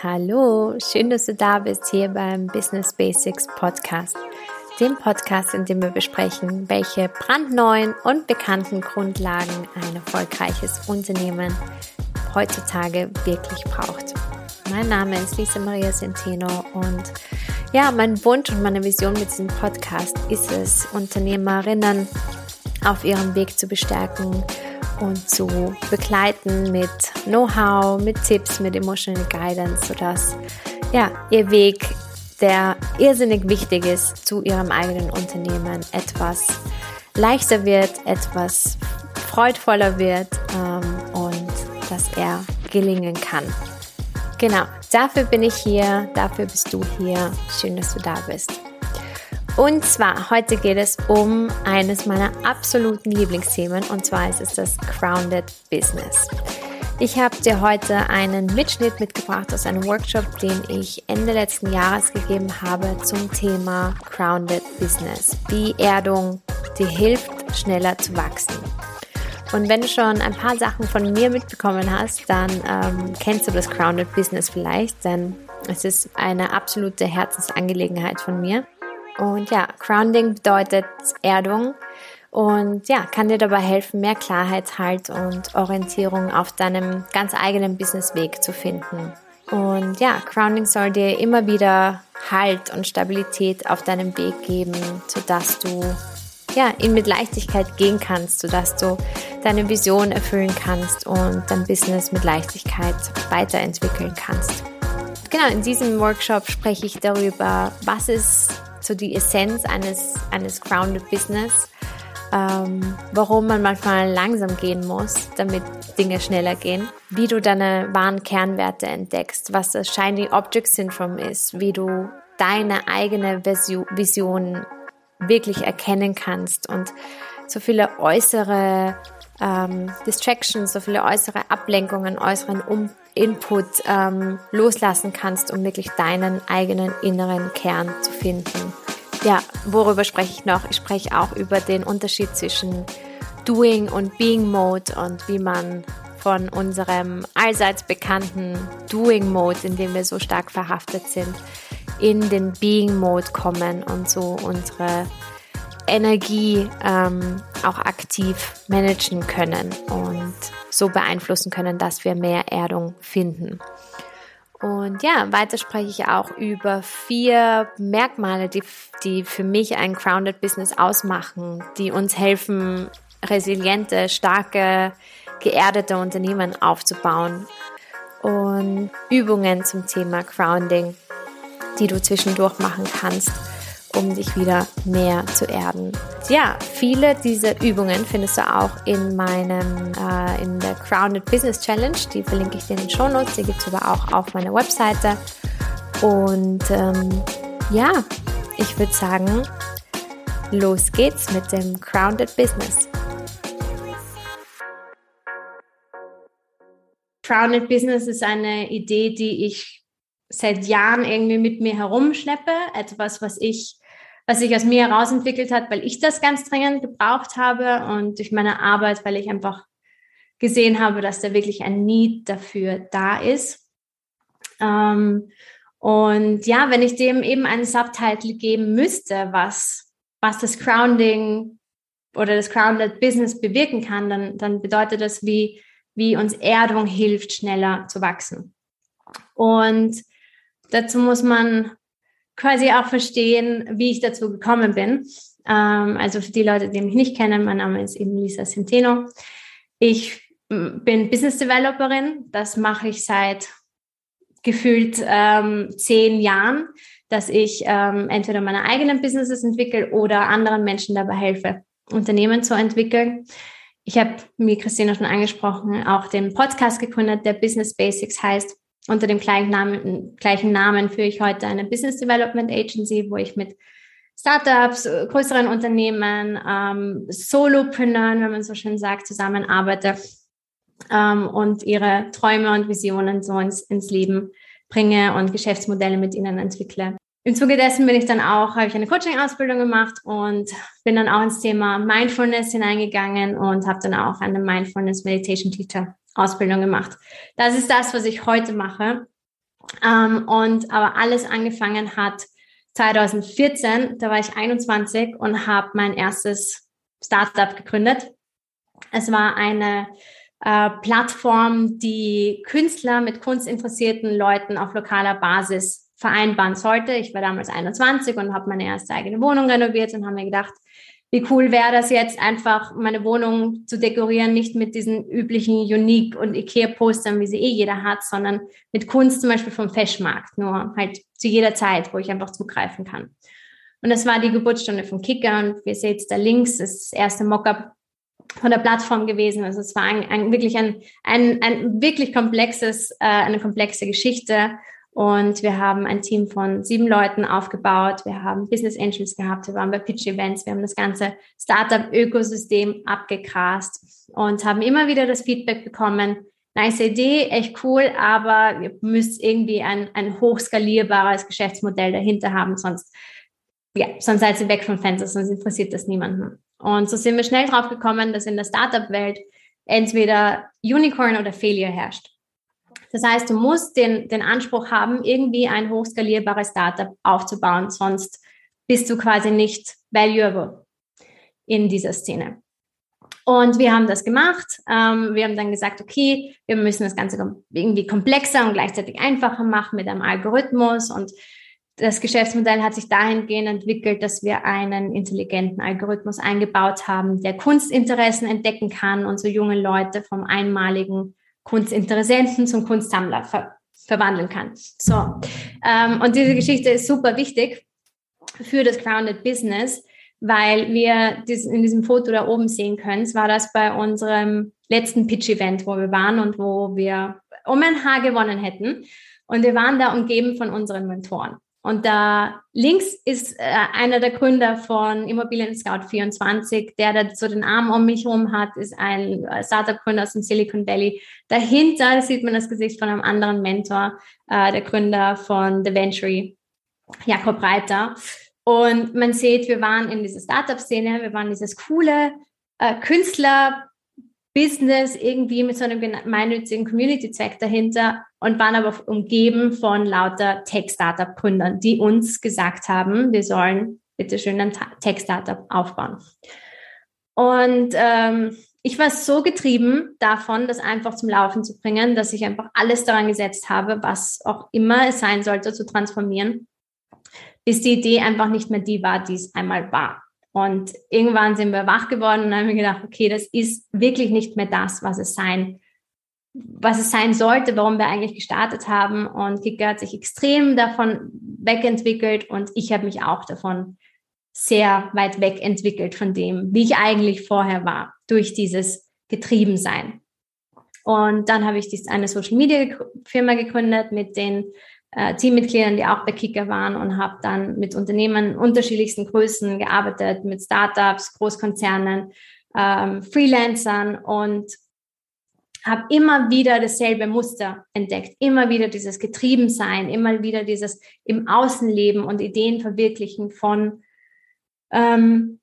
Hallo, schön, dass du da bist hier beim Business Basics Podcast, dem Podcast, in dem wir besprechen, welche brandneuen und bekannten Grundlagen ein erfolgreiches Unternehmen heutzutage wirklich braucht. Mein Name ist Lisa Maria Centeno und ja, mein Wunsch und meine Vision mit diesem Podcast ist es, Unternehmerinnen auf ihrem Weg zu bestärken und zu begleiten mit Know-how, mit Tipps, mit Emotional Guidance, sodass ja, ihr Weg, der irrsinnig wichtig ist, zu ihrem eigenen Unternehmen etwas leichter wird, etwas freudvoller wird ähm, und dass er gelingen kann. Genau, dafür bin ich hier, dafür bist du hier. Schön, dass du da bist. Und zwar, heute geht es um eines meiner absoluten Lieblingsthemen und zwar ist es das Grounded Business. Ich habe dir heute einen Mitschnitt mitgebracht aus einem Workshop, den ich Ende letzten Jahres gegeben habe zum Thema Grounded Business. Wie Erdung dir hilft, schneller zu wachsen. Und wenn du schon ein paar Sachen von mir mitbekommen hast, dann ähm, kennst du das Grounded Business vielleicht, denn es ist eine absolute Herzensangelegenheit von mir. Und ja, Grounding bedeutet Erdung und ja, kann dir dabei helfen, mehr Klarheit, Halt und Orientierung auf deinem ganz eigenen Businessweg zu finden. Und ja, Grounding soll dir immer wieder Halt und Stabilität auf deinem Weg geben, sodass du ja, ihn mit Leichtigkeit gehen kannst, sodass du deine Vision erfüllen kannst und dein Business mit Leichtigkeit weiterentwickeln kannst. Genau, in diesem Workshop spreche ich darüber, was ist so die Essenz eines, eines Grounded Business, ähm, warum man manchmal langsam gehen muss, damit Dinge schneller gehen, wie du deine wahren Kernwerte entdeckst, was das Shiny Object Syndrome ist, wie du deine eigene Vision wirklich erkennen kannst und so viele äußere ähm, Distractions, so viele äußere Ablenkungen, äußeren um Input ähm, loslassen kannst, um wirklich deinen eigenen inneren Kern zu finden. Ja, worüber spreche ich noch? Ich spreche auch über den Unterschied zwischen Doing und Being Mode und wie man von unserem allseits bekannten Doing Mode, in dem wir so stark verhaftet sind, in den Being Mode kommen und so unsere Energie ähm, auch aktiv managen können und so beeinflussen können, dass wir mehr Erdung finden. Und ja, weiter spreche ich auch über vier Merkmale, die, die für mich ein Grounded Business ausmachen, die uns helfen, resiliente, starke, geerdete Unternehmen aufzubauen. Und Übungen zum Thema Grounding, die du zwischendurch machen kannst um dich wieder mehr zu erden. Ja, viele dieser Übungen findest du auch in meinem, äh, in der Grounded Business Challenge. Die verlinke ich dir in den Show Notes. Die gibt es aber auch auf meiner Webseite. Und ähm, ja, ich würde sagen, los geht's mit dem Grounded Business. Grounded Business ist eine Idee, die ich seit Jahren irgendwie mit mir herumschleppe. Etwas, was ich was sich aus mir herausentwickelt hat, weil ich das ganz dringend gebraucht habe und durch meine Arbeit, weil ich einfach gesehen habe, dass da wirklich ein Need dafür da ist. Ähm, und ja, wenn ich dem eben einen Subtitle geben müsste, was, was das Grounding oder das Grounded Business bewirken kann, dann, dann bedeutet das, wie, wie uns Erdung hilft, schneller zu wachsen. Und dazu muss man quasi auch verstehen, wie ich dazu gekommen bin. Ähm, also für die Leute, die mich nicht kennen, mein Name ist eben Lisa Centeno. Ich bin Business Developerin. Das mache ich seit gefühlt ähm, zehn Jahren, dass ich ähm, entweder meine eigenen Businesses entwickle oder anderen Menschen dabei helfe, Unternehmen zu entwickeln. Ich habe, wie Christina schon angesprochen, auch den Podcast gegründet, der Business Basics heißt unter dem gleichen Namen, gleichen Namen führe ich heute eine Business Development Agency, wo ich mit Startups, größeren Unternehmen, ähm, Solopreneuren, wenn man so schön sagt, zusammenarbeite ähm, und ihre Träume und Visionen so ins, ins Leben bringe und Geschäftsmodelle mit ihnen entwickle. Im Zuge dessen bin ich dann auch, habe ich eine Coaching-Ausbildung gemacht und bin dann auch ins Thema Mindfulness hineingegangen und habe dann auch eine Mindfulness Meditation Teacher Ausbildung gemacht. Das ist das, was ich heute mache. Ähm, und aber alles angefangen hat 2014, da war ich 21 und habe mein erstes Startup gegründet. Es war eine äh, Plattform, die Künstler mit kunstinteressierten Leuten auf lokaler Basis vereinbaren sollte. Ich war damals 21 und habe meine erste eigene Wohnung renoviert und habe mir gedacht, wie cool wäre das jetzt, einfach meine Wohnung zu dekorieren, nicht mit diesen üblichen Unique und Ikea-Postern, wie sie eh jeder hat, sondern mit Kunst zum Beispiel vom Fashmarkt, nur halt zu jeder Zeit, wo ich einfach zugreifen kann. Und das war die Geburtsstunde von Kicker und wie ihr seht da links, ist das erste Mockup von der Plattform gewesen. Also es war ein, ein wirklich ein, ein, ein wirklich komplexes, äh, eine komplexe Geschichte und wir haben ein Team von sieben Leuten aufgebaut. Wir haben Business Angels gehabt. Wir waren bei Pitch Events. Wir haben das ganze Startup-Ökosystem abgegrast und haben immer wieder das Feedback bekommen. Nice Idee, echt cool, aber ihr müsst irgendwie ein, ein hochskalierbares Geschäftsmodell dahinter haben, sonst, ja, sonst seid ihr weg vom Fenster, sonst interessiert das niemanden. Und so sind wir schnell drauf gekommen, dass in der Startup-Welt entweder Unicorn oder Failure herrscht. Das heißt, du musst den, den Anspruch haben, irgendwie ein hochskalierbares Startup aufzubauen, sonst bist du quasi nicht valuable in dieser Szene. Und wir haben das gemacht. Ähm, wir haben dann gesagt, okay, wir müssen das Ganze irgendwie komplexer und gleichzeitig einfacher machen mit einem Algorithmus. Und das Geschäftsmodell hat sich dahingehend entwickelt, dass wir einen intelligenten Algorithmus eingebaut haben, der Kunstinteressen entdecken kann und so junge Leute vom einmaligen Kunstinteressenten zum Kunstsammler ver verwandeln kann. So, ähm, und diese Geschichte ist super wichtig für das Grounded Business, weil wir dies, in diesem Foto da oben sehen können. Es war das bei unserem letzten Pitch-Event, wo wir waren und wo wir um ein Haar gewonnen hätten. Und wir waren da umgeben von unseren Mentoren. Und da links ist äh, einer der Gründer von Immobilien Scout 24, der da so den Arm um mich herum hat, ist ein äh, Startup-Gründer aus dem Silicon Valley. Dahinter sieht man das Gesicht von einem anderen Mentor, äh, der Gründer von The Venture, Jakob Reiter. Und man sieht, wir waren in dieser Startup-Szene, wir waren dieses coole äh, Künstler, Business irgendwie mit so einem gemeinnützigen Community-Zweck dahinter und waren aber umgeben von lauter Tech-Startup-Gründern, die uns gesagt haben, wir sollen bitte schön ein Tech-Startup aufbauen. Und ähm, ich war so getrieben davon, das einfach zum Laufen zu bringen, dass ich einfach alles daran gesetzt habe, was auch immer es sein sollte, zu transformieren, bis die Idee einfach nicht mehr die war, die es einmal war. Und irgendwann sind wir wach geworden und haben gedacht, okay, das ist wirklich nicht mehr das, was es sein, was es sein sollte, warum wir eigentlich gestartet haben. Und Kika hat sich extrem davon wegentwickelt und ich habe mich auch davon sehr weit weg entwickelt von dem, wie ich eigentlich vorher war, durch dieses Getriebensein. Und dann habe ich eine Social Media Firma gegründet mit den äh, Teammitgliedern, die auch bei Kicker waren und habe dann mit Unternehmen unterschiedlichsten Größen gearbeitet, mit Startups, Großkonzernen, ähm, Freelancern und habe immer wieder dasselbe Muster entdeckt, immer wieder dieses Getriebensein, immer wieder dieses im Außenleben und Ideen verwirklichen von ähm,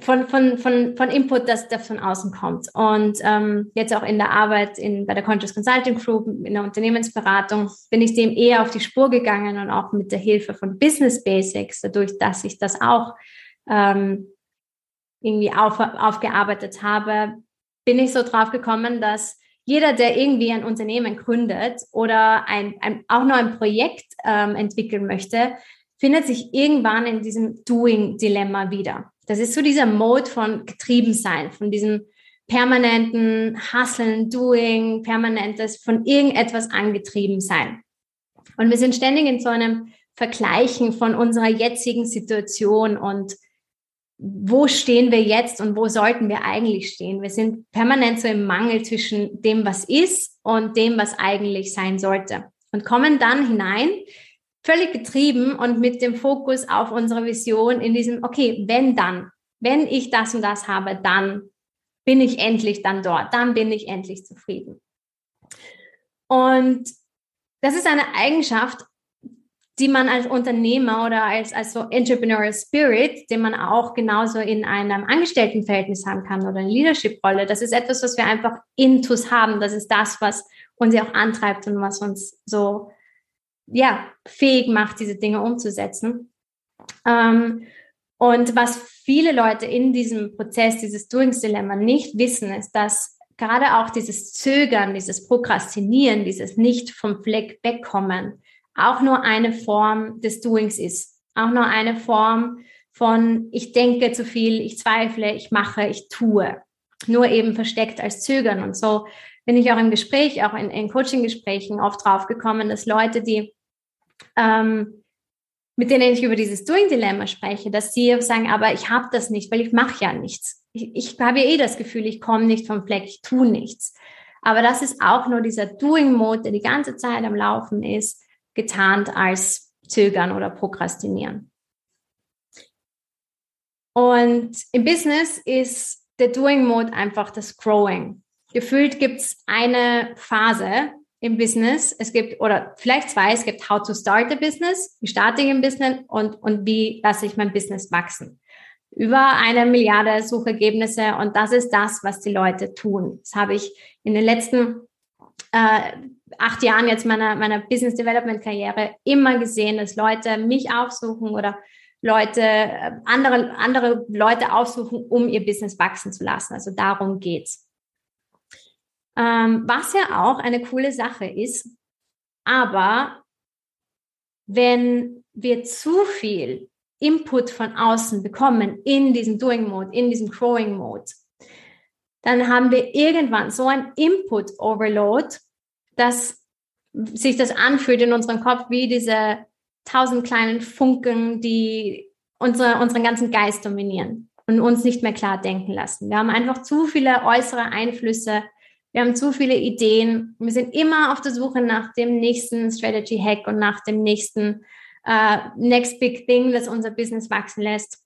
von, von, von, von Input, das, das von außen kommt. Und ähm, jetzt auch in der Arbeit in, bei der Conscious Consulting Group, in der Unternehmensberatung, bin ich dem eher auf die Spur gegangen und auch mit der Hilfe von Business Basics, dadurch, dass ich das auch ähm, irgendwie auf, aufgearbeitet habe, bin ich so drauf gekommen, dass jeder, der irgendwie ein Unternehmen gründet oder ein, ein, auch nur ein Projekt ähm, entwickeln möchte, findet sich irgendwann in diesem Doing-Dilemma wieder. Das ist so dieser Mode von Getriebensein, von diesem permanenten Hustlen, Doing, permanentes von irgendetwas angetrieben sein. Und wir sind ständig in so einem Vergleichen von unserer jetzigen Situation und wo stehen wir jetzt und wo sollten wir eigentlich stehen? Wir sind permanent so im Mangel zwischen dem, was ist und dem, was eigentlich sein sollte. Und kommen dann hinein völlig getrieben und mit dem Fokus auf unsere Vision in diesem, okay, wenn dann, wenn ich das und das habe, dann bin ich endlich dann dort, dann bin ich endlich zufrieden. Und das ist eine Eigenschaft, die man als Unternehmer oder als, als so Entrepreneurial Spirit, den man auch genauso in einem Angestelltenverhältnis haben kann oder in Leadership-Rolle. Das ist etwas, was wir einfach intus haben. Das ist das, was uns ja auch antreibt und was uns so ja, fähig macht, diese Dinge umzusetzen. Ähm, und was viele Leute in diesem Prozess, dieses Doings-Dilemma nicht wissen, ist, dass gerade auch dieses Zögern, dieses Prokrastinieren, dieses nicht vom Fleck wegkommen, auch nur eine Form des Doings ist. Auch nur eine Form von ich denke zu viel, ich zweifle, ich mache, ich tue. Nur eben versteckt als Zögern. Und so bin ich auch im Gespräch, auch in, in Coaching-Gesprächen oft drauf gekommen, dass Leute, die ähm, mit denen ich über dieses Doing-Dilemma spreche, dass sie sagen, aber ich habe das nicht, weil ich mache ja nichts. Ich, ich habe ja eh das Gefühl, ich komme nicht vom Fleck, ich tue nichts. Aber das ist auch nur dieser Doing-Mode, der die ganze Zeit am Laufen ist, getarnt als Zögern oder Prokrastinieren. Und im Business ist der Doing-Mode einfach das Growing. Gefühlt gibt es eine Phase, im Business. Es gibt, oder vielleicht zwei, es gibt How to Start a Business, wie starte ich ein Business und, und wie lasse ich mein Business wachsen. Über eine Milliarde Suchergebnisse und das ist das, was die Leute tun. Das habe ich in den letzten äh, acht Jahren jetzt meiner, meiner Business Development Karriere immer gesehen, dass Leute mich aufsuchen oder Leute, äh, andere, andere Leute aufsuchen, um ihr Business wachsen zu lassen. Also darum geht's. Ähm, was ja auch eine coole Sache ist. Aber wenn wir zu viel Input von außen bekommen in diesem Doing Mode, in diesem Growing Mode, dann haben wir irgendwann so ein Input Overload, dass sich das anfühlt in unserem Kopf wie diese tausend kleinen Funken, die unsere, unseren ganzen Geist dominieren und uns nicht mehr klar denken lassen. Wir haben einfach zu viele äußere Einflüsse wir haben zu viele Ideen. Wir sind immer auf der Suche nach dem nächsten Strategy Hack und nach dem nächsten uh, Next Big Thing, das unser Business wachsen lässt.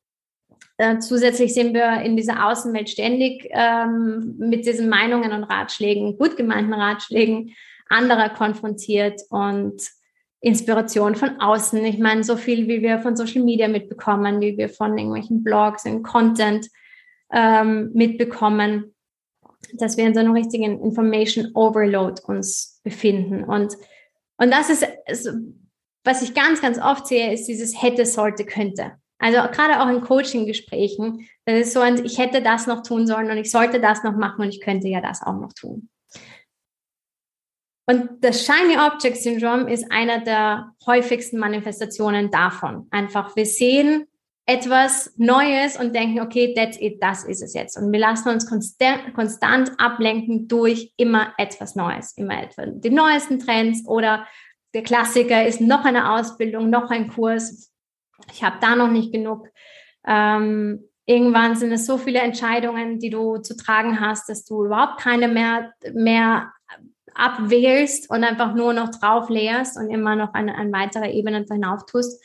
Uh, zusätzlich sind wir in dieser Außenwelt ständig ähm, mit diesen Meinungen und Ratschlägen, gut gemeinten Ratschlägen anderer konfrontiert und Inspiration von außen. Ich meine, so viel, wie wir von Social Media mitbekommen, wie wir von irgendwelchen Blogs und Content ähm, mitbekommen dass wir in so einem richtigen Information Overload uns befinden. Und, und das ist, was ich ganz, ganz oft sehe, ist dieses hätte, sollte, könnte. Also gerade auch in Coaching-Gesprächen, das ist so ein, ich hätte das noch tun sollen und ich sollte das noch machen und ich könnte ja das auch noch tun. Und das Shiny Object Syndrome ist einer der häufigsten Manifestationen davon. Einfach, wir sehen etwas Neues und denken, okay, that's it, das ist es jetzt. Und wir lassen uns konstant, konstant ablenken durch immer etwas Neues, immer etwas, die neuesten Trends oder der Klassiker ist noch eine Ausbildung, noch ein Kurs. Ich habe da noch nicht genug. Ähm, irgendwann sind es so viele Entscheidungen, die du zu tragen hast, dass du überhaupt keine mehr, mehr abwählst und einfach nur noch drauf leerst und immer noch eine, eine weitere Ebene hinauf tust.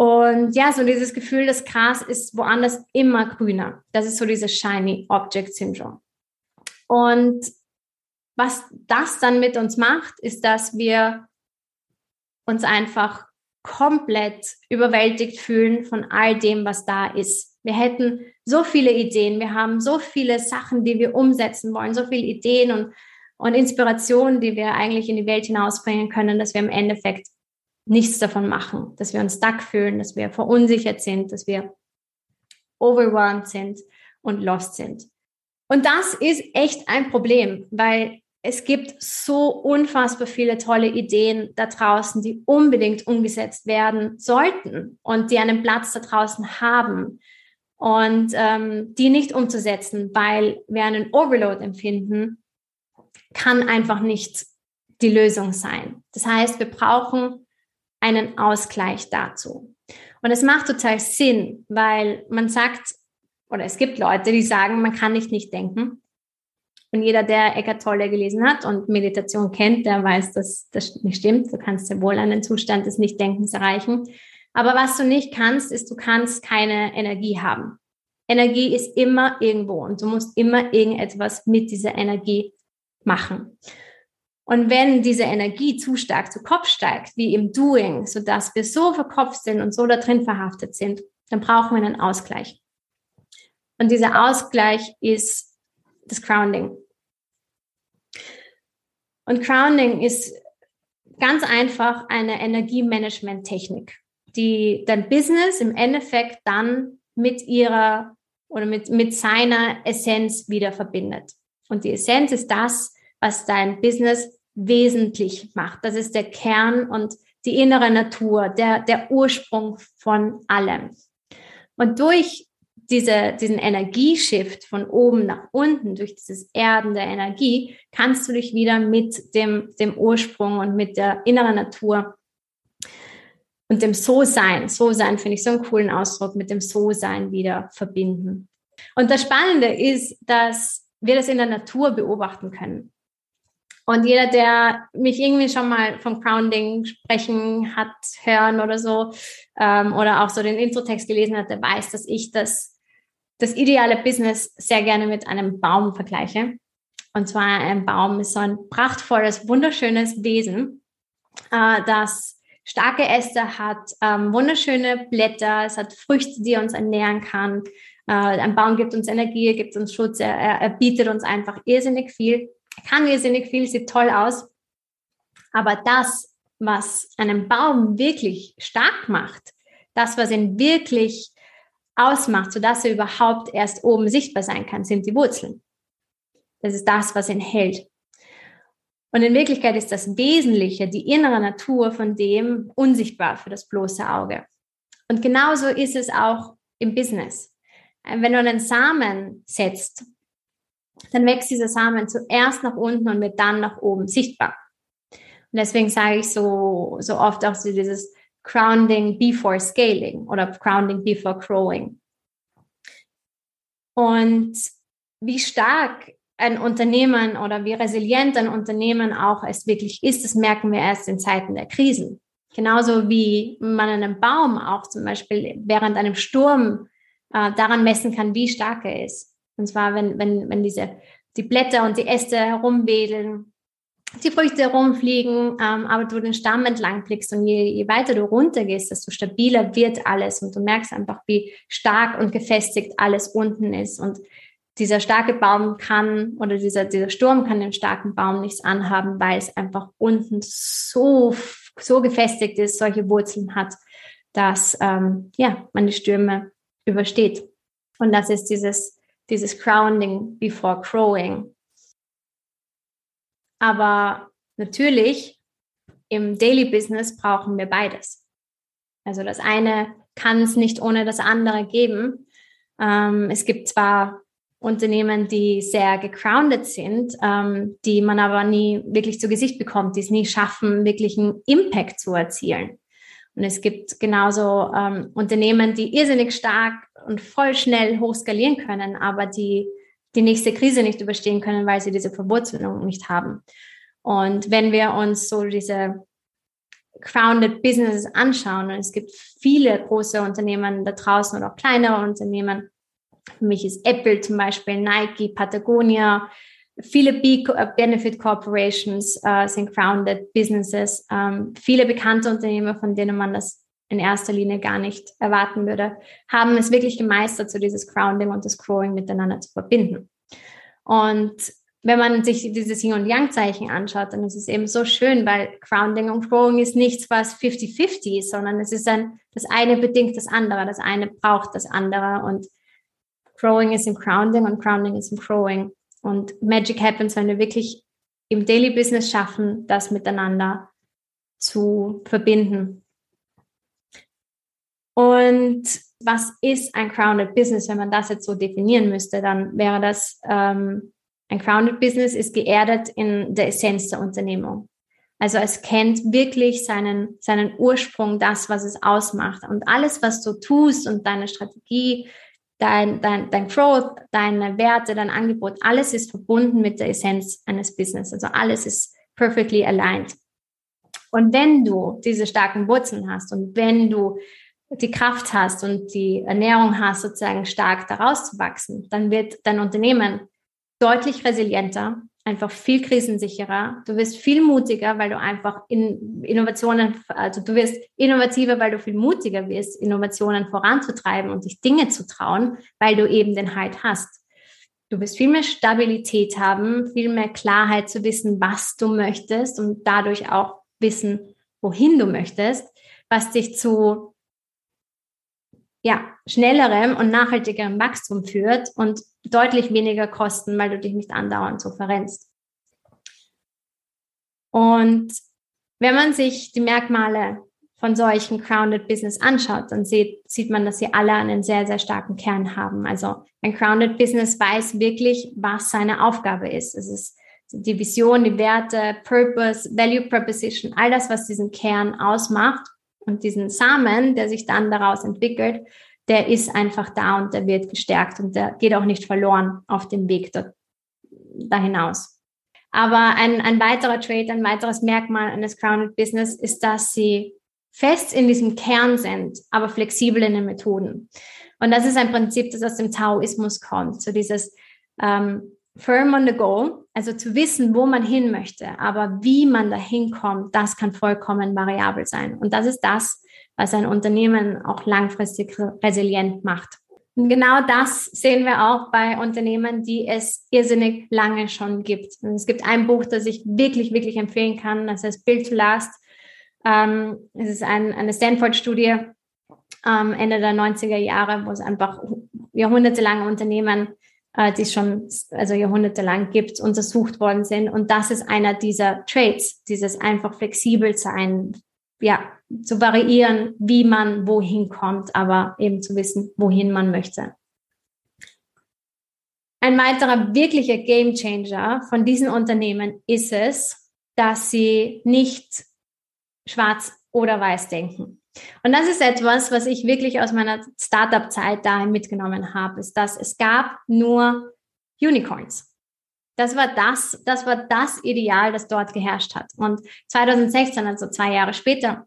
Und ja, so dieses Gefühl, das Gras ist woanders immer grüner. Das ist so dieses Shiny Object Syndrome. Und was das dann mit uns macht, ist, dass wir uns einfach komplett überwältigt fühlen von all dem, was da ist. Wir hätten so viele Ideen, wir haben so viele Sachen, die wir umsetzen wollen, so viele Ideen und, und Inspirationen, die wir eigentlich in die Welt hinausbringen können, dass wir im Endeffekt nichts davon machen, dass wir uns stuck fühlen, dass wir verunsichert sind, dass wir overwhelmed sind und lost sind. Und das ist echt ein Problem, weil es gibt so unfassbar viele tolle Ideen da draußen, die unbedingt umgesetzt werden sollten und die einen Platz da draußen haben. Und ähm, die nicht umzusetzen, weil wir einen Overload empfinden, kann einfach nicht die Lösung sein. Das heißt, wir brauchen einen Ausgleich dazu. Und es macht total Sinn, weil man sagt, oder es gibt Leute, die sagen, man kann nicht nicht denken. Und jeder, der Eckart Tolle gelesen hat und Meditation kennt, der weiß, dass das nicht stimmt. Du kannst ja wohl einen Zustand des Nichtdenkens erreichen. Aber was du nicht kannst, ist, du kannst keine Energie haben. Energie ist immer irgendwo und du musst immer irgendetwas mit dieser Energie machen. Und wenn diese Energie zu stark zu Kopf steigt, wie im Doing, so dass wir so verkopft sind und so da drin verhaftet sind, dann brauchen wir einen Ausgleich. Und dieser Ausgleich ist das Grounding. Und Grounding ist ganz einfach eine Energiemanagement-Technik, die dein Business im Endeffekt dann mit ihrer oder mit, mit seiner Essenz wieder verbindet. Und die Essenz ist das, was dein Business wesentlich macht. Das ist der Kern und die innere Natur, der, der Ursprung von allem. Und durch diese, diesen Energieshift von oben nach unten, durch dieses Erden der Energie, kannst du dich wieder mit dem, dem Ursprung und mit der inneren Natur und dem So-Sein, So-Sein finde ich so einen coolen Ausdruck, mit dem So-Sein wieder verbinden. Und das Spannende ist, dass wir das in der Natur beobachten können. Und jeder, der mich irgendwie schon mal vom Grounding sprechen hat, hören oder so, ähm, oder auch so den Introtext gelesen hat, der weiß, dass ich das, das ideale Business sehr gerne mit einem Baum vergleiche. Und zwar ein Baum ist so ein prachtvolles, wunderschönes Wesen, äh, das starke Äste hat, ähm, wunderschöne Blätter, es hat Früchte, die uns ernähren kann. Äh, ein Baum gibt uns Energie, gibt uns Schutz, er, er bietet uns einfach irrsinnig viel kann irrsinnig viel, sieht toll aus. Aber das, was einen Baum wirklich stark macht, das, was ihn wirklich ausmacht, sodass er überhaupt erst oben sichtbar sein kann, sind die Wurzeln. Das ist das, was ihn hält. Und in Wirklichkeit ist das Wesentliche, die innere Natur von dem unsichtbar für das bloße Auge. Und genauso ist es auch im Business. Wenn du einen Samen setzt dann wächst dieser Samen zuerst nach unten und wird dann nach oben sichtbar. Und deswegen sage ich so, so oft auch so dieses Grounding before scaling oder Grounding before growing. Und wie stark ein Unternehmen oder wie resilient ein Unternehmen auch es wirklich ist, das merken wir erst in Zeiten der Krisen. Genauso wie man einen Baum auch zum Beispiel während einem Sturm äh, daran messen kann, wie stark er ist. Und zwar, wenn, wenn, wenn diese, die Blätter und die Äste herumwedeln, die Früchte herumfliegen, ähm, aber du den Stamm entlang blickst und je, je weiter du runtergehst, desto stabiler wird alles und du merkst einfach, wie stark und gefestigt alles unten ist und dieser starke Baum kann oder dieser, dieser Sturm kann dem starken Baum nichts anhaben, weil es einfach unten so, so gefestigt ist, solche Wurzeln hat, dass ähm, ja, man die Stürme übersteht. Und das ist dieses dieses Grounding before Growing. Aber natürlich im Daily Business brauchen wir beides. Also das eine kann es nicht ohne das andere geben. Ähm, es gibt zwar Unternehmen, die sehr gegroundet sind, ähm, die man aber nie wirklich zu Gesicht bekommt, die es nie schaffen, wirklich einen Impact zu erzielen. Und es gibt genauso ähm, Unternehmen, die irrsinnig stark und voll schnell hochskalieren können, aber die die nächste Krise nicht überstehen können, weil sie diese Verwurzelung nicht haben. Und wenn wir uns so diese grounded Businesses anschauen, und es gibt viele große Unternehmen da draußen oder auch kleinere Unternehmen, für mich ist Apple zum Beispiel, Nike, Patagonia, viele B-Benefit Corporations äh, sind grounded Businesses, ähm, viele bekannte Unternehmen, von denen man das in erster Linie gar nicht erwarten würde, haben es wirklich gemeistert, so dieses Grounding und das Growing miteinander zu verbinden. Und wenn man sich dieses Yin- und Yang-Zeichen anschaut, dann ist es eben so schön, weil Grounding und Growing ist nichts, was 50-50 ist, sondern es ist ein, das eine bedingt das andere, das eine braucht das andere und Growing ist im Grounding und Grounding ist im Growing. Und Magic happens, wenn wir wirklich im Daily Business schaffen, das miteinander zu verbinden. Und was ist ein Grounded Business? Wenn man das jetzt so definieren müsste, dann wäre das, ähm, ein Grounded Business ist geerdet in der Essenz der Unternehmung. Also es kennt wirklich seinen, seinen Ursprung, das, was es ausmacht. Und alles, was du tust und deine Strategie, dein, dein, dein Growth, deine Werte, dein Angebot, alles ist verbunden mit der Essenz eines Business. Also alles ist perfectly aligned. Und wenn du diese starken Wurzeln hast und wenn du die Kraft hast und die Ernährung hast, sozusagen stark daraus zu wachsen, dann wird dein Unternehmen deutlich resilienter, einfach viel krisensicherer. Du wirst viel mutiger, weil du einfach in Innovationen, also du wirst innovativer, weil du viel mutiger wirst, Innovationen voranzutreiben und dich Dinge zu trauen, weil du eben den Halt hast. Du wirst viel mehr Stabilität haben, viel mehr Klarheit zu wissen, was du möchtest und dadurch auch wissen, wohin du möchtest, was dich zu ja, schnellerem und nachhaltigerem Wachstum führt und deutlich weniger Kosten, weil du dich nicht andauernd so verrennst. Und wenn man sich die Merkmale von solchen Grounded Business anschaut, dann sieht, sieht man, dass sie alle einen sehr, sehr starken Kern haben. Also ein Grounded Business weiß wirklich, was seine Aufgabe ist. Es ist die Vision, die Werte, Purpose, Value Proposition, all das, was diesen Kern ausmacht und diesen Samen, der sich dann daraus entwickelt, der ist einfach da und der wird gestärkt und der geht auch nicht verloren auf dem Weg dort, da hinaus. Aber ein, ein weiterer Trait, ein weiteres Merkmal eines Grounded Business ist, dass sie fest in diesem Kern sind, aber flexibel in den Methoden. Und das ist ein Prinzip, das aus dem Taoismus kommt. So dieses ähm, firm on the goal, also zu wissen, wo man hin möchte, aber wie man da hinkommt, das kann vollkommen variabel sein. Und das ist das, was ein Unternehmen auch langfristig resilient macht. Und genau das sehen wir auch bei Unternehmen, die es irrsinnig lange schon gibt. Und es gibt ein Buch, das ich wirklich, wirklich empfehlen kann. Das heißt Build to Last ähm, es ist ein, eine Stanford-Studie ähm, Ende der 90er Jahre, wo es einfach jahrhundertelange Unternehmen, äh, die es schon also jahrhundertelang gibt, untersucht worden sind. Und das ist einer dieser Traits, dieses einfach flexibel sein, ja, zu variieren, wie man wohin kommt, aber eben zu wissen, wohin man möchte. Ein weiterer wirklicher Gamechanger von diesen Unternehmen ist es, dass sie nicht schwarz oder weiß denken. Und das ist etwas, was ich wirklich aus meiner Startup-Zeit dahin mitgenommen habe, ist, dass es gab nur Unicorns. Das war das, das war das Ideal, das dort geherrscht hat. Und 2016, also zwei Jahre später,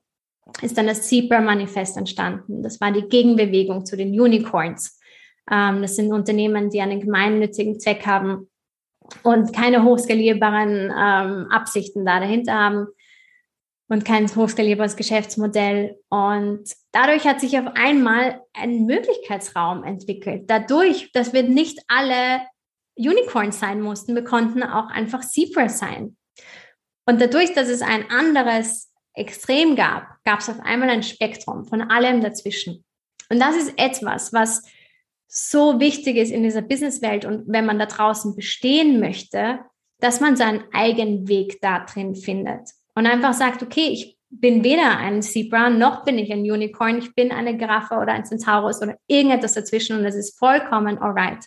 ist dann das Zebra-Manifest entstanden. Das war die Gegenbewegung zu den Unicorns. Ähm, das sind Unternehmen, die einen gemeinnützigen Zweck haben und keine hochskalierbaren ähm, Absichten da dahinter haben, und kein hochskalierbares Geschäftsmodell. Und dadurch hat sich auf einmal ein Möglichkeitsraum entwickelt. Dadurch, dass wir nicht alle Unicorns sein mussten, wir konnten auch einfach Zebra sein. Und dadurch, dass es ein anderes Extrem gab, gab es auf einmal ein Spektrum von allem dazwischen. Und das ist etwas, was so wichtig ist in dieser Businesswelt und wenn man da draußen bestehen möchte, dass man seinen eigenen Weg da drin findet und einfach sagt, okay, ich bin weder ein Zebra noch bin ich ein Unicorn, ich bin eine Giraffe oder ein Centaurus oder irgendetwas dazwischen und das ist vollkommen alright.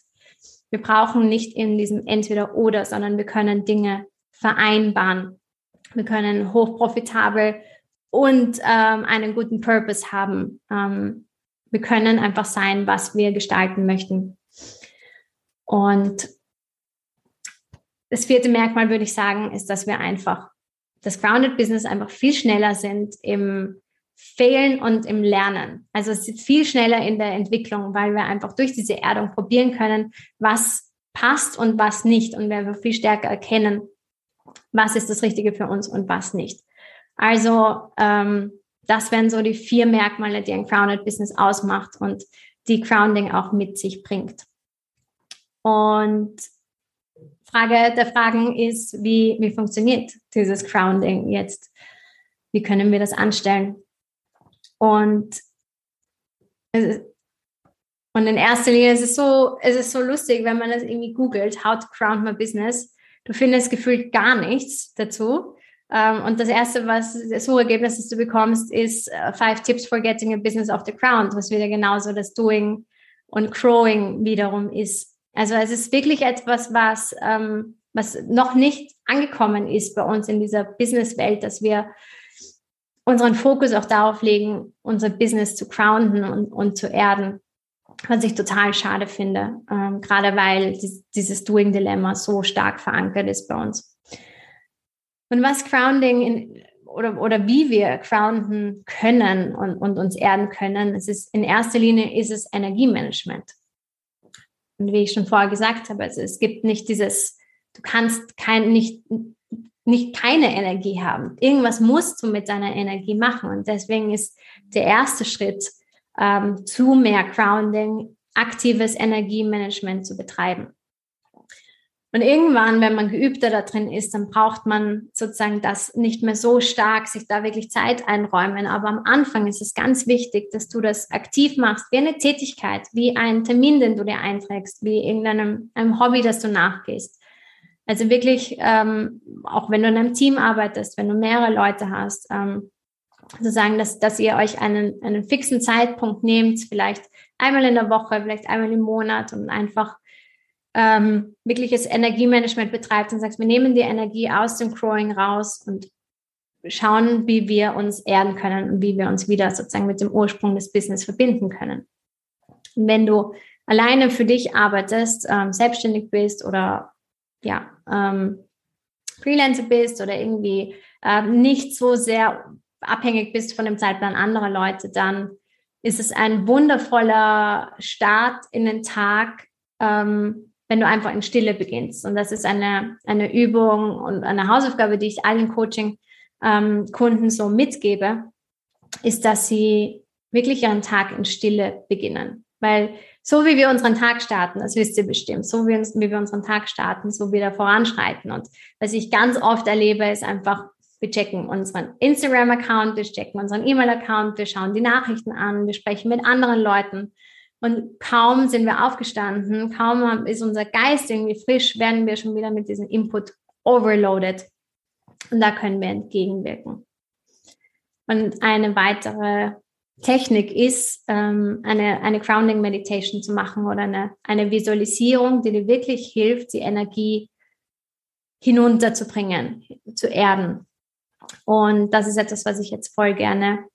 Wir brauchen nicht in diesem Entweder-Oder, sondern wir können Dinge vereinbaren. Wir können hochprofitabel und ähm, einen guten Purpose haben. Ähm, wir können einfach sein, was wir gestalten möchten. Und das vierte Merkmal würde ich sagen, ist, dass wir einfach das Grounded Business einfach viel schneller sind im Fehlen und im Lernen. Also es ist viel schneller in der Entwicklung, weil wir einfach durch diese Erdung probieren können, was passt und was nicht. Und wir viel stärker erkennen, was ist das Richtige für uns und was nicht. Also ähm, das wären so die vier Merkmale, die ein Grounded Business ausmacht und die Grounding auch mit sich bringt. Und Frage der Fragen ist, wie, wie funktioniert dieses Grounding jetzt? Wie können wir das anstellen? Und, und in erster Linie ist es so, es ist so lustig, wenn man das irgendwie googelt, how to ground my business. Du findest gefühlt gar nichts dazu. Um, und das erste, was das Suchergebnis, das du bekommst, ist uh, Five Tips for Getting a Business off the Ground, was wieder genauso das Doing und Growing wiederum ist. Also es ist wirklich etwas, was, ähm, was noch nicht angekommen ist bei uns in dieser Businesswelt, dass wir unseren Fokus auch darauf legen, unser Business zu grounden und, und zu erden, was ich total schade finde, ähm, gerade weil dieses Doing-Dilemma so stark verankert ist bei uns. Und was Grounding in, oder, oder wie wir grounden können und, und uns erden können, es ist in erster Linie ist es Energiemanagement. Und wie ich schon vorher gesagt habe, also es gibt nicht dieses, du kannst kein, nicht, nicht keine Energie haben. Irgendwas musst du mit deiner Energie machen. Und deswegen ist der erste Schritt ähm, zu mehr Grounding, aktives Energiemanagement zu betreiben. Und irgendwann, wenn man geübter da drin ist, dann braucht man sozusagen das nicht mehr so stark, sich da wirklich Zeit einräumen. Aber am Anfang ist es ganz wichtig, dass du das aktiv machst, wie eine Tätigkeit, wie ein Termin, den du dir einträgst, wie irgendeinem einem Hobby, das du nachgehst. Also wirklich, ähm, auch wenn du in einem Team arbeitest, wenn du mehrere Leute hast, ähm, sozusagen, dass, dass ihr euch einen, einen fixen Zeitpunkt nehmt, vielleicht einmal in der Woche, vielleicht einmal im Monat und einfach ähm, wirkliches Energiemanagement betreibt und sagst, wir nehmen die Energie aus dem Growing raus und schauen, wie wir uns erden können und wie wir uns wieder sozusagen mit dem Ursprung des Business verbinden können. Und wenn du alleine für dich arbeitest, ähm, selbstständig bist oder ja, ähm, Freelancer bist oder irgendwie äh, nicht so sehr abhängig bist von dem Zeitplan anderer Leute, dann ist es ein wundervoller Start in den Tag, ähm, wenn du einfach in Stille beginnst. Und das ist eine, eine Übung und eine Hausaufgabe, die ich allen Coaching-Kunden ähm, so mitgebe, ist, dass sie wirklich ihren Tag in Stille beginnen. Weil so wie wir unseren Tag starten, das wisst ihr bestimmt, so wie, wie wir unseren Tag starten, so wie wir voranschreiten. Und was ich ganz oft erlebe, ist einfach, wir checken unseren Instagram-Account, wir checken unseren E-Mail-Account, wir schauen die Nachrichten an, wir sprechen mit anderen Leuten. Und kaum sind wir aufgestanden, kaum ist unser Geist irgendwie frisch, werden wir schon wieder mit diesem Input overloaded. Und da können wir entgegenwirken. Und eine weitere Technik ist, ähm, eine, eine Grounding Meditation zu machen oder eine, eine Visualisierung, die dir wirklich hilft, die Energie hinunterzubringen, zu erden. Und das ist etwas, was ich jetzt voll gerne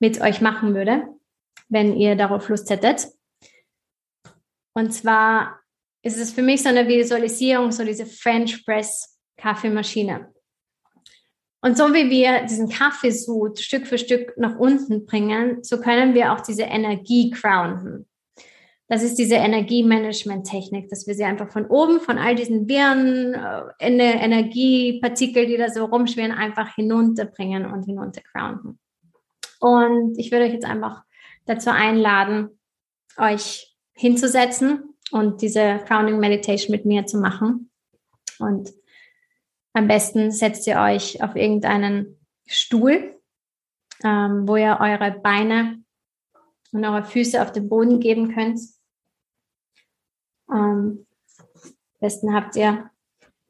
mit euch machen würde, wenn ihr darauf Lust hättet. Und zwar ist es für mich so eine Visualisierung, so diese French Press Kaffeemaschine. Und so wie wir diesen Kaffeesud Stück für Stück nach unten bringen, so können wir auch diese Energie grounden. Das ist diese Energiemanagement-Technik, dass wir sie einfach von oben, von all diesen Viren, äh, Energiepartikel, die da so rumschwirren, einfach hinunterbringen und hinunter grounden. Und ich würde euch jetzt einfach dazu einladen, euch hinzusetzen und diese Grounding Meditation mit mir zu machen. Und am besten setzt ihr euch auf irgendeinen Stuhl, ähm, wo ihr eure Beine und eure Füße auf den Boden geben könnt. Ähm, am besten habt ihr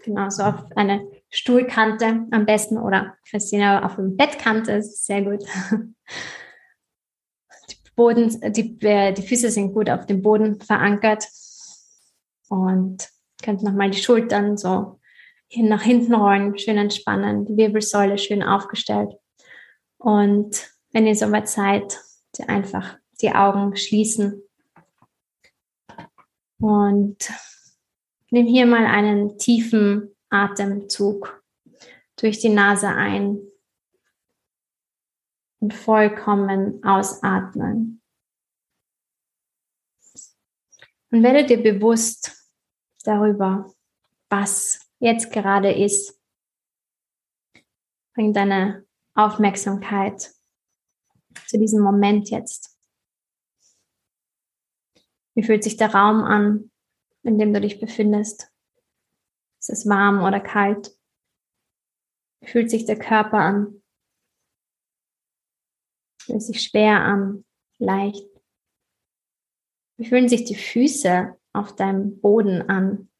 genauso auf eine Stuhlkante am besten oder Christina auf eine Bettkante, ist sehr gut. Boden, die, äh, die Füße sind gut auf dem Boden verankert und könnt nochmal die Schultern so hin nach hinten rollen, schön entspannen, die Wirbelsäule schön aufgestellt. Und wenn ihr soweit seid, einfach die Augen schließen und nimm hier mal einen tiefen Atemzug durch die Nase ein und vollkommen ausatmen. Und werde dir bewusst darüber, was jetzt gerade ist. Bring deine Aufmerksamkeit zu diesem Moment jetzt. Wie fühlt sich der Raum an, in dem du dich befindest? Ist es warm oder kalt? Wie fühlt sich der Körper an? Fühlt sich schwer an, leicht. Wie fühlen sich die Füße auf deinem Boden an?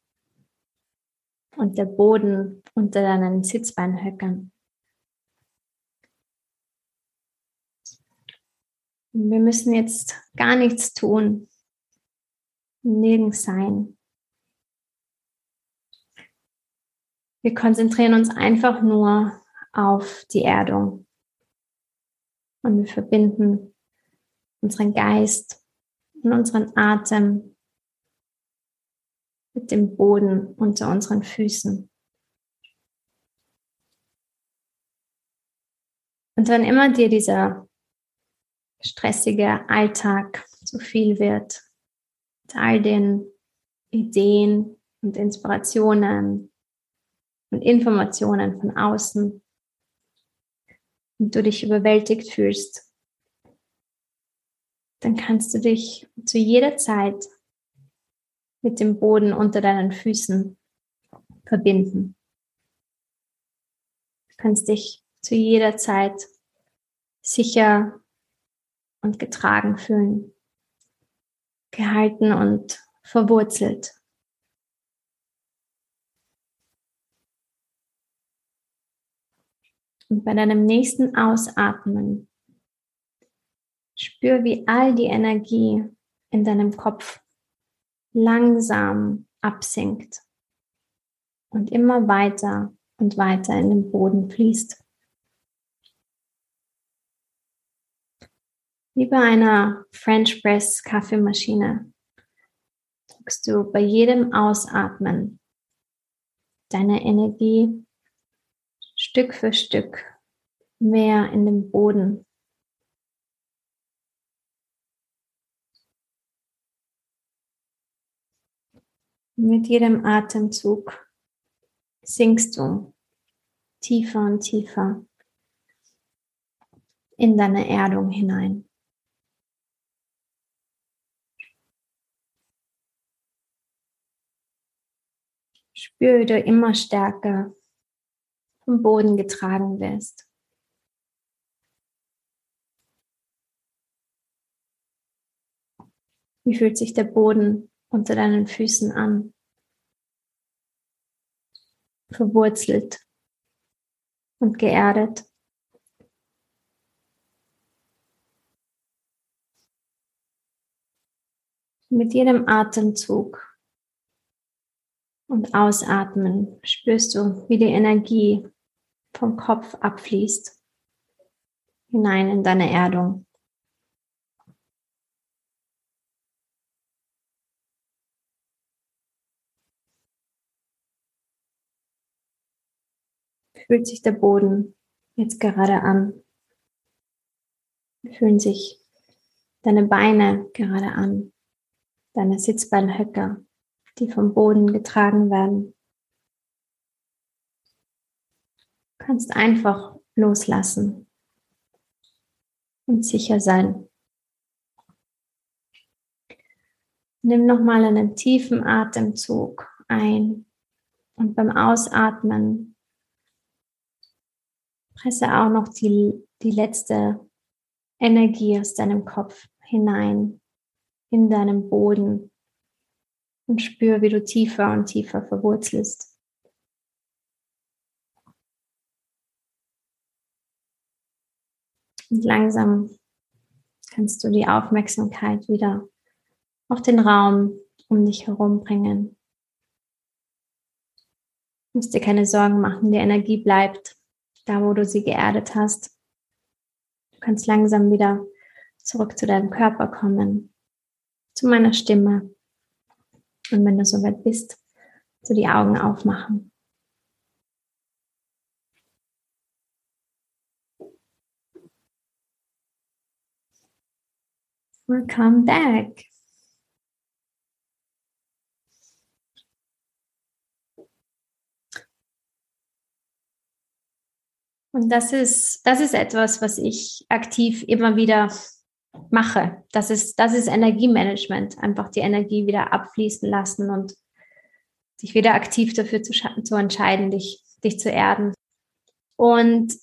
Und der Boden unter deinen Sitzbeinhöckern. Wir müssen jetzt gar nichts tun, nirgends sein. Wir konzentrieren uns einfach nur auf die Erdung. Und wir verbinden unseren Geist und unseren Atem mit dem Boden unter unseren Füßen. Und wenn immer dir dieser stressige Alltag zu viel wird, mit all den Ideen und Inspirationen und Informationen von außen, und du dich überwältigt fühlst, dann kannst du dich zu jeder Zeit mit dem Boden unter deinen Füßen verbinden. Du kannst dich zu jeder Zeit sicher und getragen fühlen, gehalten und verwurzelt. Und bei deinem nächsten Ausatmen spür, wie all die Energie in deinem Kopf langsam absinkt und immer weiter und weiter in den Boden fließt. Wie bei einer French Press Kaffeemaschine drückst du bei jedem Ausatmen deine Energie Stück für Stück mehr in den Boden. Mit jedem Atemzug sinkst du tiefer und tiefer in deine Erdung hinein. Spüre du immer stärker vom Boden getragen wirst. Wie fühlt sich der Boden unter deinen Füßen an? Verwurzelt und geerdet. Mit jedem Atemzug und Ausatmen spürst du, wie die Energie vom Kopf abfließt, hinein in deine Erdung. Fühlt sich der Boden jetzt gerade an? Fühlen sich deine Beine gerade an? Deine Sitzbeinhöcker, die vom Boden getragen werden? kannst einfach loslassen und sicher sein. Nimm nochmal einen tiefen Atemzug ein und beim Ausatmen presse auch noch die, die letzte Energie aus deinem Kopf hinein in deinem Boden und spür, wie du tiefer und tiefer verwurzelst. Und langsam kannst du die Aufmerksamkeit wieder auf den Raum um dich herum bringen. Du musst dir keine Sorgen machen, die Energie bleibt da, wo du sie geerdet hast. Du kannst langsam wieder zurück zu deinem Körper kommen, zu meiner Stimme. Und wenn du soweit bist, so die Augen aufmachen. Welcome back. Und das ist, das ist etwas, was ich aktiv immer wieder mache. Das ist, das ist Energiemanagement. Einfach die Energie wieder abfließen lassen und sich wieder aktiv dafür zu, zu entscheiden, dich, dich zu erden. Und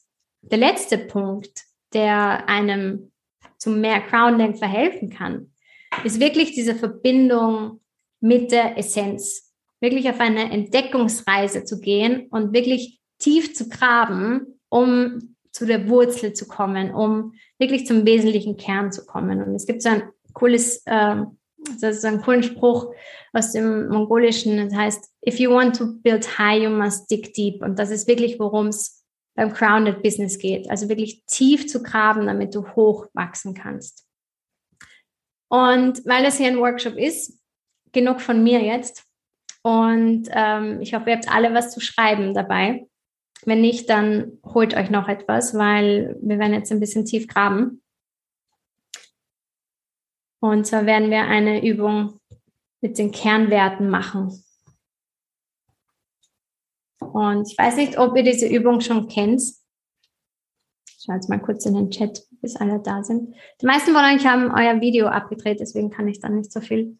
der letzte Punkt, der einem zu mehr Grounding verhelfen kann, ist wirklich diese Verbindung mit der Essenz. Wirklich auf eine Entdeckungsreise zu gehen und wirklich tief zu graben, um zu der Wurzel zu kommen, um wirklich zum wesentlichen Kern zu kommen. Und es gibt so ein cooles, äh, so einen coolen Spruch aus dem Mongolischen, das heißt, if you want to build high, you must dig deep. Und das ist wirklich, worum es beim Grounded Business geht. Also wirklich tief zu graben, damit du hoch wachsen kannst. Und weil das hier ein Workshop ist, genug von mir jetzt. Und ähm, ich hoffe, ihr habt alle was zu schreiben dabei. Wenn nicht, dann holt euch noch etwas, weil wir werden jetzt ein bisschen tief graben. Und zwar werden wir eine Übung mit den Kernwerten machen. Und ich weiß nicht, ob ihr diese Übung schon kennt. Ich schaue jetzt mal kurz in den Chat, bis alle da sind. Die meisten von euch haben euer Video abgedreht, deswegen kann ich dann nicht so viel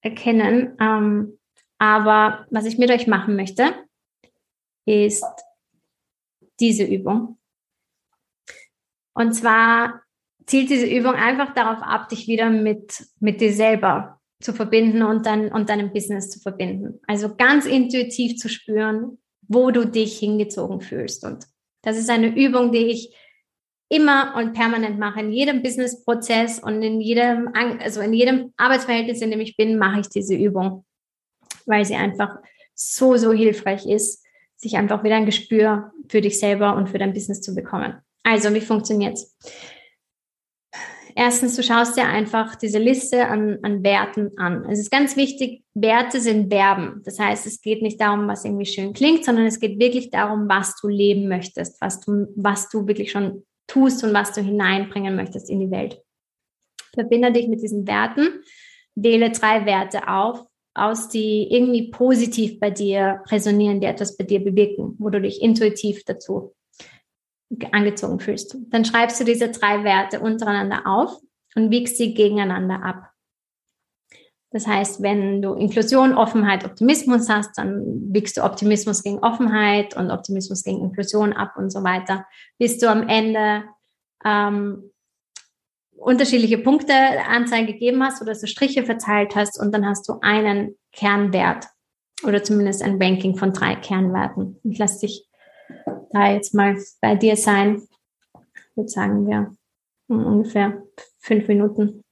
erkennen. Ähm, Aber was ich mit euch machen möchte, ist diese Übung. Und zwar zielt diese Übung einfach darauf ab, dich wieder mit, mit dir selber zu verbinden und, dann, und deinem Business zu verbinden. Also ganz intuitiv zu spüren, wo du dich hingezogen fühlst. Und das ist eine Übung, die ich immer und permanent mache. In jedem Businessprozess und in jedem, also in jedem Arbeitsverhältnis, in dem ich bin, mache ich diese Übung, weil sie einfach so, so hilfreich ist, sich einfach wieder ein Gespür für dich selber und für dein Business zu bekommen. Also, wie funktioniert's? Erstens, du schaust dir einfach diese Liste an, an Werten an. Es ist ganz wichtig, Werte sind Verben. Das heißt, es geht nicht darum, was irgendwie schön klingt, sondern es geht wirklich darum, was du leben möchtest, was du, was du wirklich schon tust und was du hineinbringen möchtest in die Welt. Verbinde dich mit diesen Werten, wähle drei Werte auf, aus, die irgendwie positiv bei dir resonieren, die etwas bei dir bewirken, wo du dich intuitiv dazu angezogen fühlst. Dann schreibst du diese drei Werte untereinander auf und wiegst sie gegeneinander ab. Das heißt, wenn du Inklusion, Offenheit, Optimismus hast, dann wiegst du Optimismus gegen Offenheit und Optimismus gegen Inklusion ab und so weiter, bis du am Ende ähm, unterschiedliche Punkte Anzeige gegeben hast oder so Striche verteilt hast und dann hast du einen Kernwert oder zumindest ein Ranking von drei Kernwerten. Ich lasse dich da jetzt mal bei dir sein. Würde sagen, wir ungefähr fünf Minuten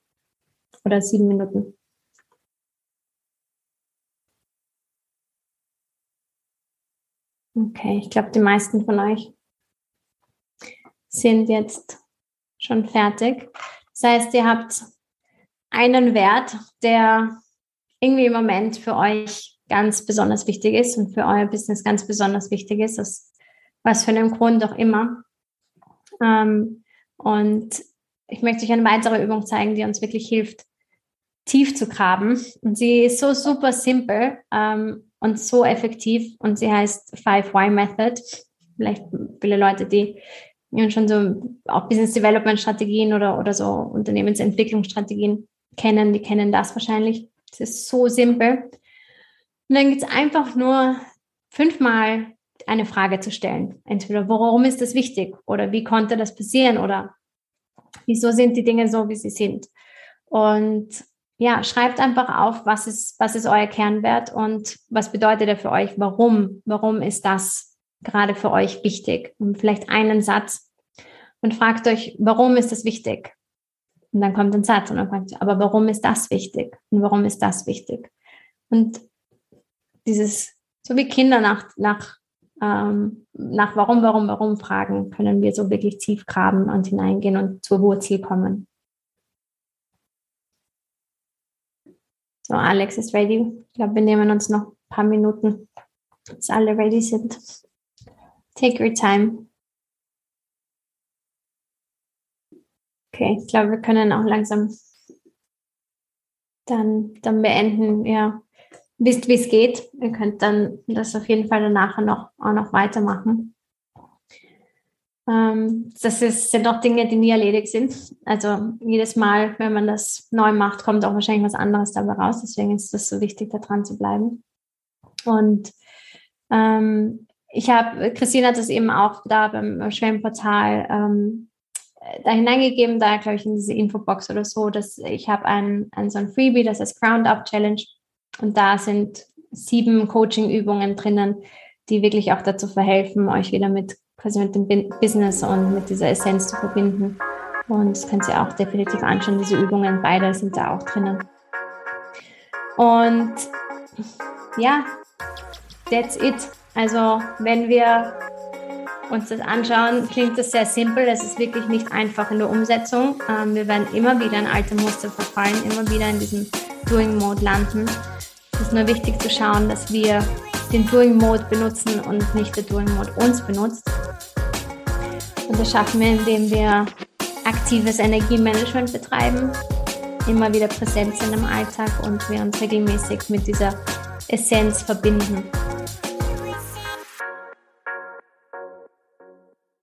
oder sieben Minuten. Okay, ich glaube, die meisten von euch sind jetzt schon fertig. Das heißt, ihr habt einen Wert, der irgendwie im Moment für euch ganz besonders wichtig ist und für euer Business ganz besonders wichtig ist, aus was für einem Grund auch immer. Ähm, und ich möchte euch eine weitere Übung zeigen, die uns wirklich hilft, tief zu graben. Und sie ist so super simpel ähm, und so effektiv und sie heißt 5Y Method. Vielleicht viele Leute, die schon so auch Business Development Strategien oder, oder so Unternehmensentwicklungsstrategien kennen, die kennen das wahrscheinlich. Es ist so simpel. Und dann geht es einfach nur fünfmal eine Frage zu stellen. Entweder warum ist das wichtig oder wie konnte das passieren oder wieso sind die Dinge so, wie sie sind. Und ja, schreibt einfach auf, was ist, was ist euer Kernwert und was bedeutet er für euch? Warum? Warum ist das gerade für euch wichtig? Und vielleicht einen Satz und fragt euch, warum ist das wichtig? Und dann kommt ein Satz und dann fragt ihr, aber warum ist das wichtig? Und warum ist das wichtig? Und dieses, so wie Kinder nach, nach, ähm, nach warum, warum, warum fragen, können wir so wirklich tief graben und hineingehen und zur Wurzel kommen. So, Alex ist ready. Ich glaube, wir nehmen uns noch ein paar Minuten, bis alle ready sind. Take your time. Okay, ich glaube, wir können auch langsam dann, dann beenden. Ja, wisst, wie es geht. Ihr könnt dann das auf jeden Fall danach noch, auch noch weitermachen. Ähm, das ist, sind auch Dinge, die nie erledigt sind. Also jedes Mal, wenn man das neu macht, kommt auch wahrscheinlich was anderes dabei raus. Deswegen ist es so wichtig, da dran zu bleiben. Und ähm, ich habe, Christine hat das eben auch da beim Schwellenportal ähm, da hineingegeben, da glaube ich in diese Infobox oder so, dass ich habe ein, ein so ein Freebie, das heißt Ground Up Challenge und da sind sieben Coaching-Übungen drinnen, die wirklich auch dazu verhelfen, euch wieder mit quasi mit dem Business und mit dieser Essenz zu verbinden. Und das könnt ihr auch definitiv anschauen, diese Übungen, beide sind da auch drinnen. Und ja, that's it. Also wenn wir uns das anschauen, klingt das sehr simpel. Es ist wirklich nicht einfach in der Umsetzung. Ähm, wir werden immer wieder in alte Muster verfallen, immer wieder in diesem Doing-Mode landen. Es ist nur wichtig zu schauen, dass wir den Doing-Mode benutzen und nicht der Doing-Mode uns benutzt. Und das schaffen wir, indem wir aktives Energiemanagement betreiben, immer wieder präsent sind im Alltag und wir uns regelmäßig mit dieser Essenz verbinden.